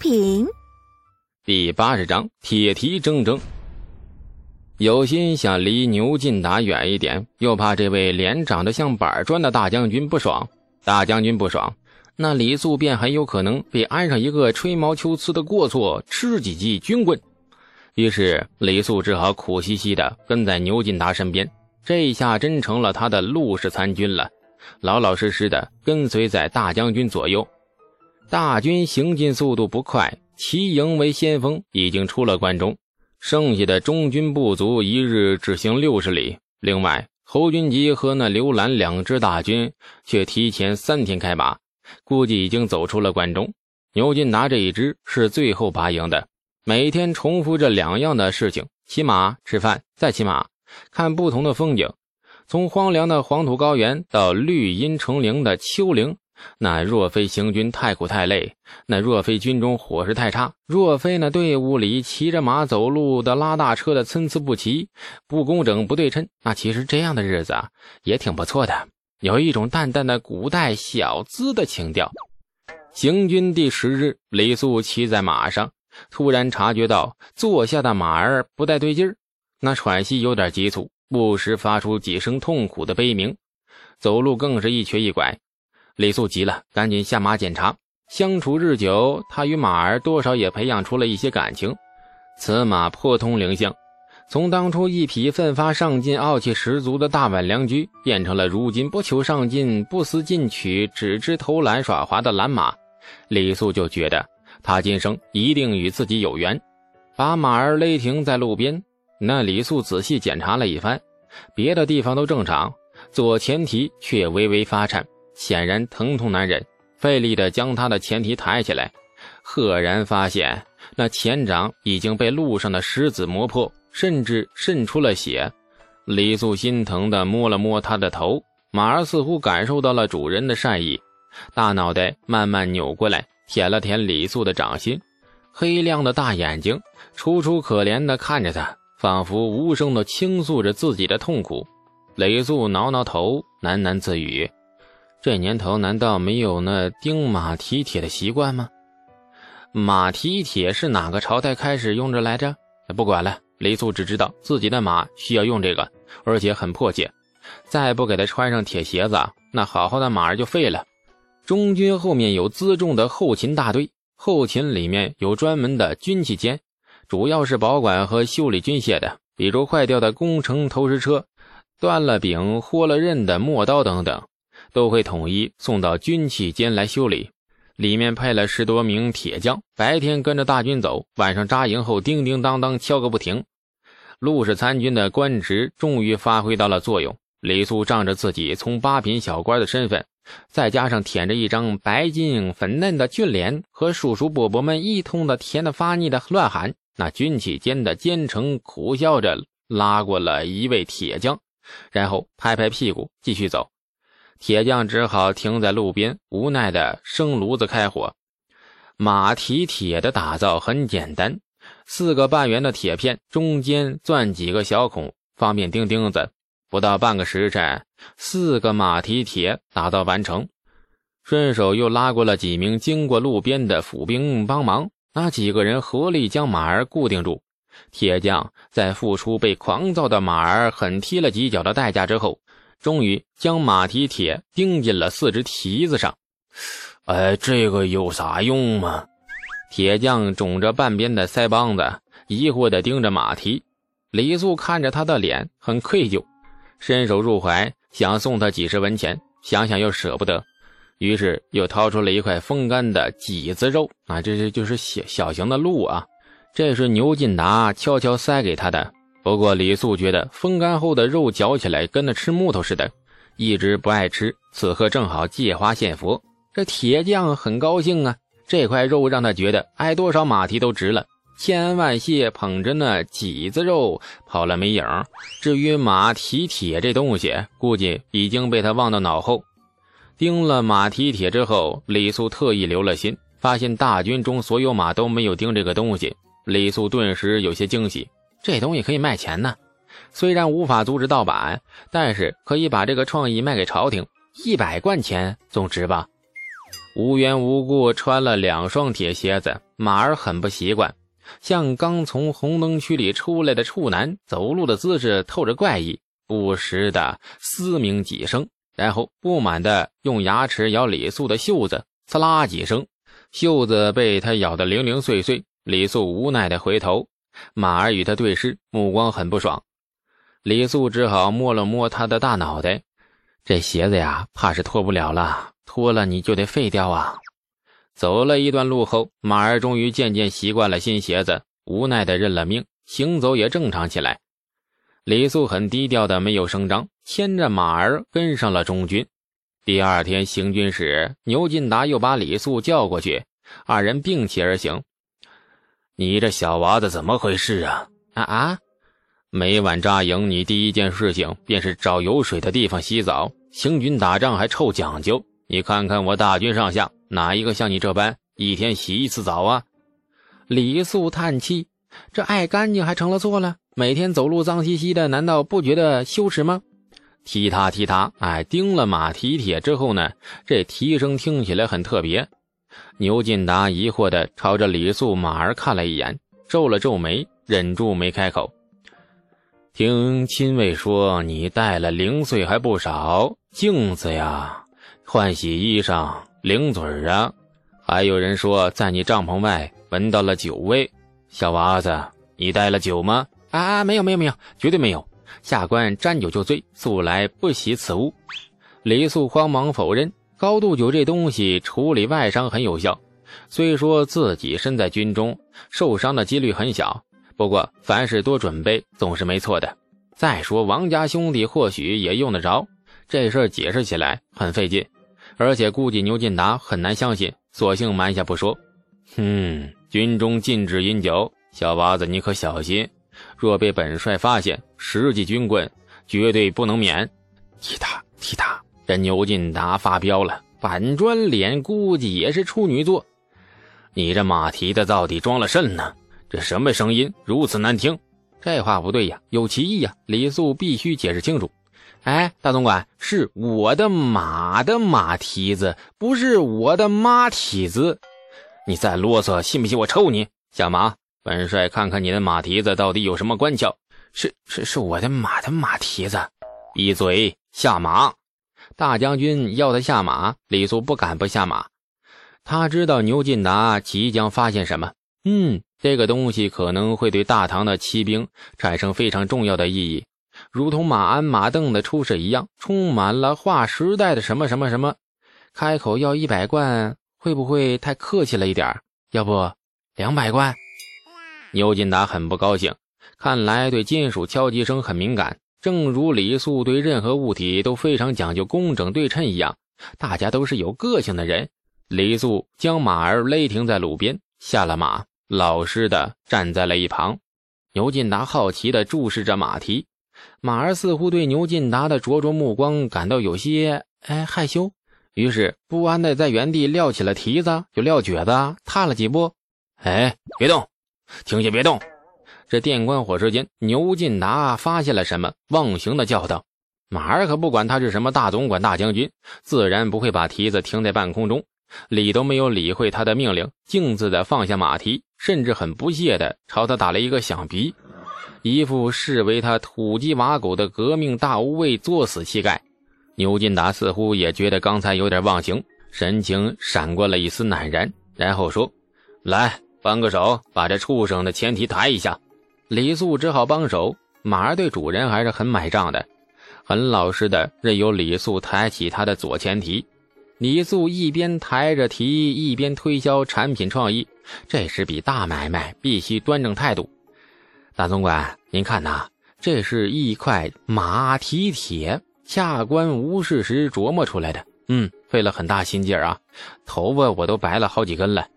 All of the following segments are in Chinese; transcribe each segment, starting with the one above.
品。第八十章铁蹄铮铮。有心想离牛进达远一点，又怕这位脸长得像板砖的大将军不爽。大将军不爽，那李素便很有可能被安上一个吹毛求疵的过错，吃几记军棍。于是李素只好苦兮兮的跟在牛进达身边。这下真成了他的陆氏参军了，老老实实的跟随在大将军左右。大军行进速度不快，齐营为先锋，已经出了关中。剩下的中军不足一日只行六十里。另外，侯君集和那刘兰两支大军却提前三天开拔，估计已经走出了关中。牛进达这一支是最后拔营的，每天重复着两样的事情：骑马、吃饭、再骑马。看不同的风景，从荒凉的黄土高原到绿荫成林的丘陵，那若非行军太苦太累，那若非军中伙食太差，若非那队伍里骑着马走路的拉大车的参差不齐、不工整、不对称，那其实这样的日子啊也挺不错的，有一种淡淡的古代小资的情调。行军第十日，李素骑在马上，突然察觉到坐下的马儿不太对劲儿。那喘息有点急促，不时发出几声痛苦的悲鸣，走路更是一瘸一拐。李素急了，赶紧下马检查。相处日久，他与马儿多少也培养出了一些感情。此马颇通灵性，从当初一匹奋发上进、傲气十足的大宛良驹，变成了如今不求上进、不思进取、只知偷懒耍滑的懒马。李素就觉得他今生一定与自己有缘，把马儿勒停在路边。那李素仔细检查了一番，别的地方都正常，左前蹄却微微发颤，显然疼痛难忍。费力地将他的前蹄抬起来，赫然发现那前掌已经被路上的石子磨破，甚至渗出了血。李素心疼地摸了摸他的头，马儿似乎感受到了主人的善意，大脑袋慢慢扭过来，舔了舔李素的掌心，黑亮的大眼睛楚楚可怜地看着他。仿佛无声地倾诉着自己的痛苦，雷素挠挠头，喃喃自语：“这年头难道没有那钉马蹄铁的习惯吗？马蹄铁是哪个朝代开始用着来着？不管了，雷素只知道自己的马需要用这个，而且很迫切。再不给他穿上铁鞋子，那好好的马儿就废了。中军后面有辎重的后勤大队，后勤里面有专门的军器间。”主要是保管和修理军械的，比如坏掉的工程投石车、断了柄、豁了刃的陌刀等等，都会统一送到军器间来修理。里面配了十多名铁匠，白天跟着大军走，晚上扎营后叮叮当当敲个不停。陆氏参军的官职终于发挥到了作用。李素仗着自己从八品小官的身份，再加上舔着一张白净粉嫩的俊脸，和叔叔伯伯们一通的甜的发腻的乱喊。那军器间的奸臣苦笑着拉过了一位铁匠，然后拍拍屁股继续走。铁匠只好停在路边，无奈的生炉子开火。马蹄铁的打造很简单，四个半圆的铁片中间钻几个小孔，方便钉钉子。不到半个时辰，四个马蹄铁打造完成。顺手又拉过了几名经过路边的府兵帮忙。那几个人合力将马儿固定住，铁匠在付出被狂躁的马儿狠踢了几脚的代价之后，终于将马蹄铁钉进了四只蹄子上。哎，这个有啥用吗？铁匠肿着半边的腮帮子，疑惑地盯着马蹄。李素看着他的脸，很愧疚，伸手入怀，想送他几十文钱，想想又舍不得。于是又掏出了一块风干的脊子肉啊，这是就是小小型的鹿啊，这是牛进达悄悄塞给他的。不过李素觉得风干后的肉嚼起来跟那吃木头似的，一直不爱吃。此刻正好借花献佛，这铁匠很高兴啊，这块肉让他觉得挨多少马蹄都值了。千恩万谢，捧着那几子肉跑了没影。至于马蹄铁这东西，估计已经被他忘到脑后。钉了马蹄铁之后，李素特意留了心，发现大军中所有马都没有钉这个东西。李素顿时有些惊喜，这东西可以卖钱呢。虽然无法阻止盗版，但是可以把这个创意卖给朝廷，一百贯钱总值吧。无缘无故穿了两双铁鞋子，马儿很不习惯，像刚从红灯区里出来的处男，走路的姿势透着怪异，不时的嘶鸣几声，然后不满的用牙齿咬李素的袖子，刺啦几声，袖子被他咬得零零碎碎。李素无奈的回头，马儿与他对视，目光很不爽。李素只好摸了摸他的大脑袋，这鞋子呀，怕是脱不了了。脱了你就得废掉啊！走了一段路后，马儿终于渐渐习惯了新鞋子，无奈的认了命，行走也正常起来。李素很低调的没有声张，牵着马儿跟上了中军。第二天行军时，牛进达又把李素叫过去，二人并起而行。你这小娃子怎么回事啊？啊啊！每晚扎营，你第一件事情便是找有水的地方洗澡。行军打仗还臭讲究。你看看我大军上下，哪一个像你这般一天洗一次澡啊？李素叹气：“这爱干净还成了错了。每天走路脏兮兮的，难道不觉得羞耻吗？”踢踏踢踏，哎，钉了马蹄铁之后呢，这蹄声听起来很特别。牛进达疑惑地朝着李素马儿看了一眼，皱了皱眉，忍住没开口。听亲卫说，你带了零碎还不少，镜子呀。换洗衣裳、零嘴儿啊，还有人说在你帐篷外闻到了酒味。小娃子，你带了酒吗？啊，没有，没有，没有，绝对没有。下官沾酒就醉，素来不喜此物。李素慌忙否认。高度酒这东西处理外伤很有效，虽说自己身在军中，受伤的几率很小，不过凡事多准备总是没错的。再说王家兄弟或许也用得着，这事儿解释起来很费劲。而且估计牛进达很难相信，索性瞒下不说。哼，军中禁止饮酒，小娃子你可小心，若被本帅发现，十记军棍绝对不能免。踢他踢他，这牛进达发飙了，板砖脸估计也是处女座。你这马蹄子到底装了甚呢？这什么声音如此难听？这话不对呀，有歧义呀！李素必须解释清楚。哎，大总管，是我的马的马蹄子，不是我的马蹄子。你再啰嗦，信不信我抽你？下马，本帅看看你的马蹄子到底有什么关窍。是是是我的马的马蹄子。闭嘴，下马！大将军要他下马，李素不敢不下马。他知道牛进达即将发现什么。嗯，这个东西可能会对大唐的骑兵产生非常重要的意义。如同马鞍、马镫的出世一样，充满了划时代的什么什么什么。开口要一百贯，会不会太客气了一点？要不两百贯？牛进达很不高兴，看来对金属敲击声很敏感，正如李素对任何物体都非常讲究工整对称一样。大家都是有个性的人。李素将马儿勒停在路边，下了马，老实的站在了一旁。牛进达好奇的注视着马蹄。马儿似乎对牛进达的灼灼目光感到有些哎害羞，于是不安的在原地撂起了蹄子，就撂蹶子，踏了几步。哎，别动，停下，别动！这电光火石间，牛进达发现了什么，忘形的叫道：“马儿可不管他是什么大总管、大将军，自然不会把蹄子停在半空中。”理都没有理会他的命令，径自的放下马蹄，甚至很不屑的朝他打了一个响鼻。一副视为他土鸡瓦狗的革命大无畏作死气概，牛金达似乎也觉得刚才有点忘形，神情闪过了一丝赧然，然后说：“来，帮个手，把这畜生的前蹄抬一下。”李素只好帮手。马儿对主人还是很买账的，很老实的任由李素抬起他的左前蹄。李素一边抬着蹄，一边推销产品创意，这是笔大买卖，必须端正态度。大总管，您看呐，这是一块马蹄铁，下官无事时琢磨出来的。嗯，费了很大心劲儿啊，头发我都白了好几根了。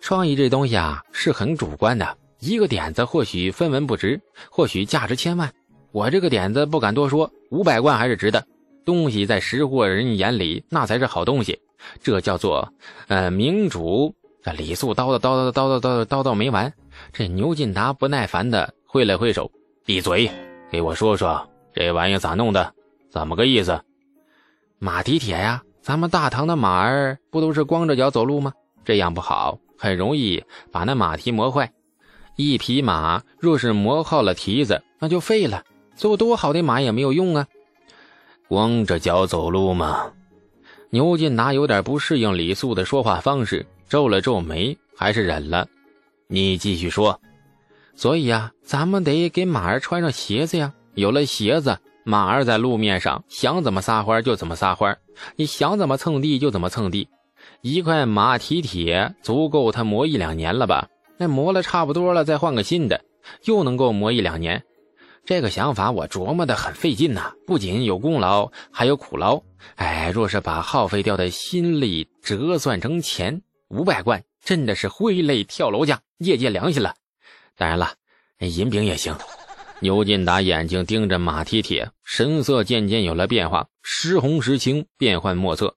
创意这东西啊，是很主观的。一个点子或许分文不值，或许价值千万。我这个点子不敢多说，五百贯还是值的。东西在识货人眼里，那才是好东西。这叫做呃明主。这李素叨叨叨叨叨叨叨叨叨没完，这牛进达不耐烦的。挥了挥手，闭嘴！给我说说这玩意咋弄的？怎么个意思？马蹄铁呀，咱们大唐的马儿不都是光着脚走路吗？这样不好，很容易把那马蹄磨坏。一匹马若是磨耗了蹄子，那就废了。做多好的马也没有用啊！光着脚走路吗？牛进达有点不适应李素的说话方式，皱了皱眉，还是忍了。你继续说。所以啊，咱们得给马儿穿上鞋子呀。有了鞋子，马儿在路面上想怎么撒欢就怎么撒欢，你想怎么蹭地就怎么蹭地。一块马蹄铁足够他磨一两年了吧？那磨了差不多了，再换个新的，又能够磨一两年。这个想法我琢磨的很费劲呐，不仅有功劳，还有苦劳。哎，若是把耗费掉的心力折算成钱，五百贯真的是挥泪跳楼价，业界良心了。当然了，银饼也行。牛进达眼睛盯着马蹄铁，神色渐渐有了变化，时红时青，变幻莫测。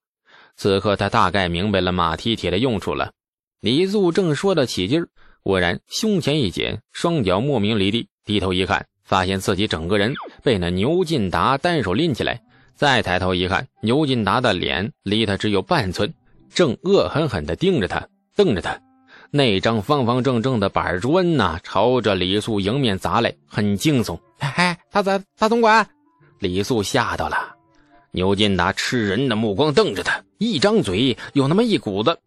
此刻他大概明白了马蹄铁的用处了。李素正说得起劲儿，果然胸前一紧，双脚莫名离地，低头一看，发现自己整个人被那牛进达单手拎起来。再抬头一看，牛进达的脸离他只有半寸，正恶狠狠地盯着他，瞪着他。那张方方正正的板砖呐，朝着李素迎面砸来，很惊悚。哎，大总大总管，李素吓到了。牛进达吃人的目光瞪着他，一张嘴有那么一股子，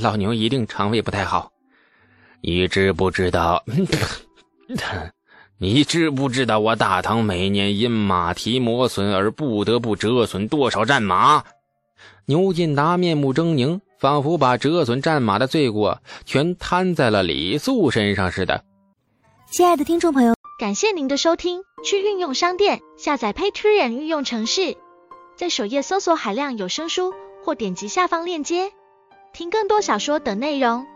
老牛一定肠胃不太好。你知不知道？你知不知道我大唐每年因马蹄磨损而不得不折损多少战马？牛进达面目狰狞。仿佛把折损战马的罪过全摊在了李素身上似的。亲爱的听众朋友，感谢您的收听。去运用商店下载 Patreon 运用城市，在首页搜索海量有声书，或点击下方链接听更多小说等内容。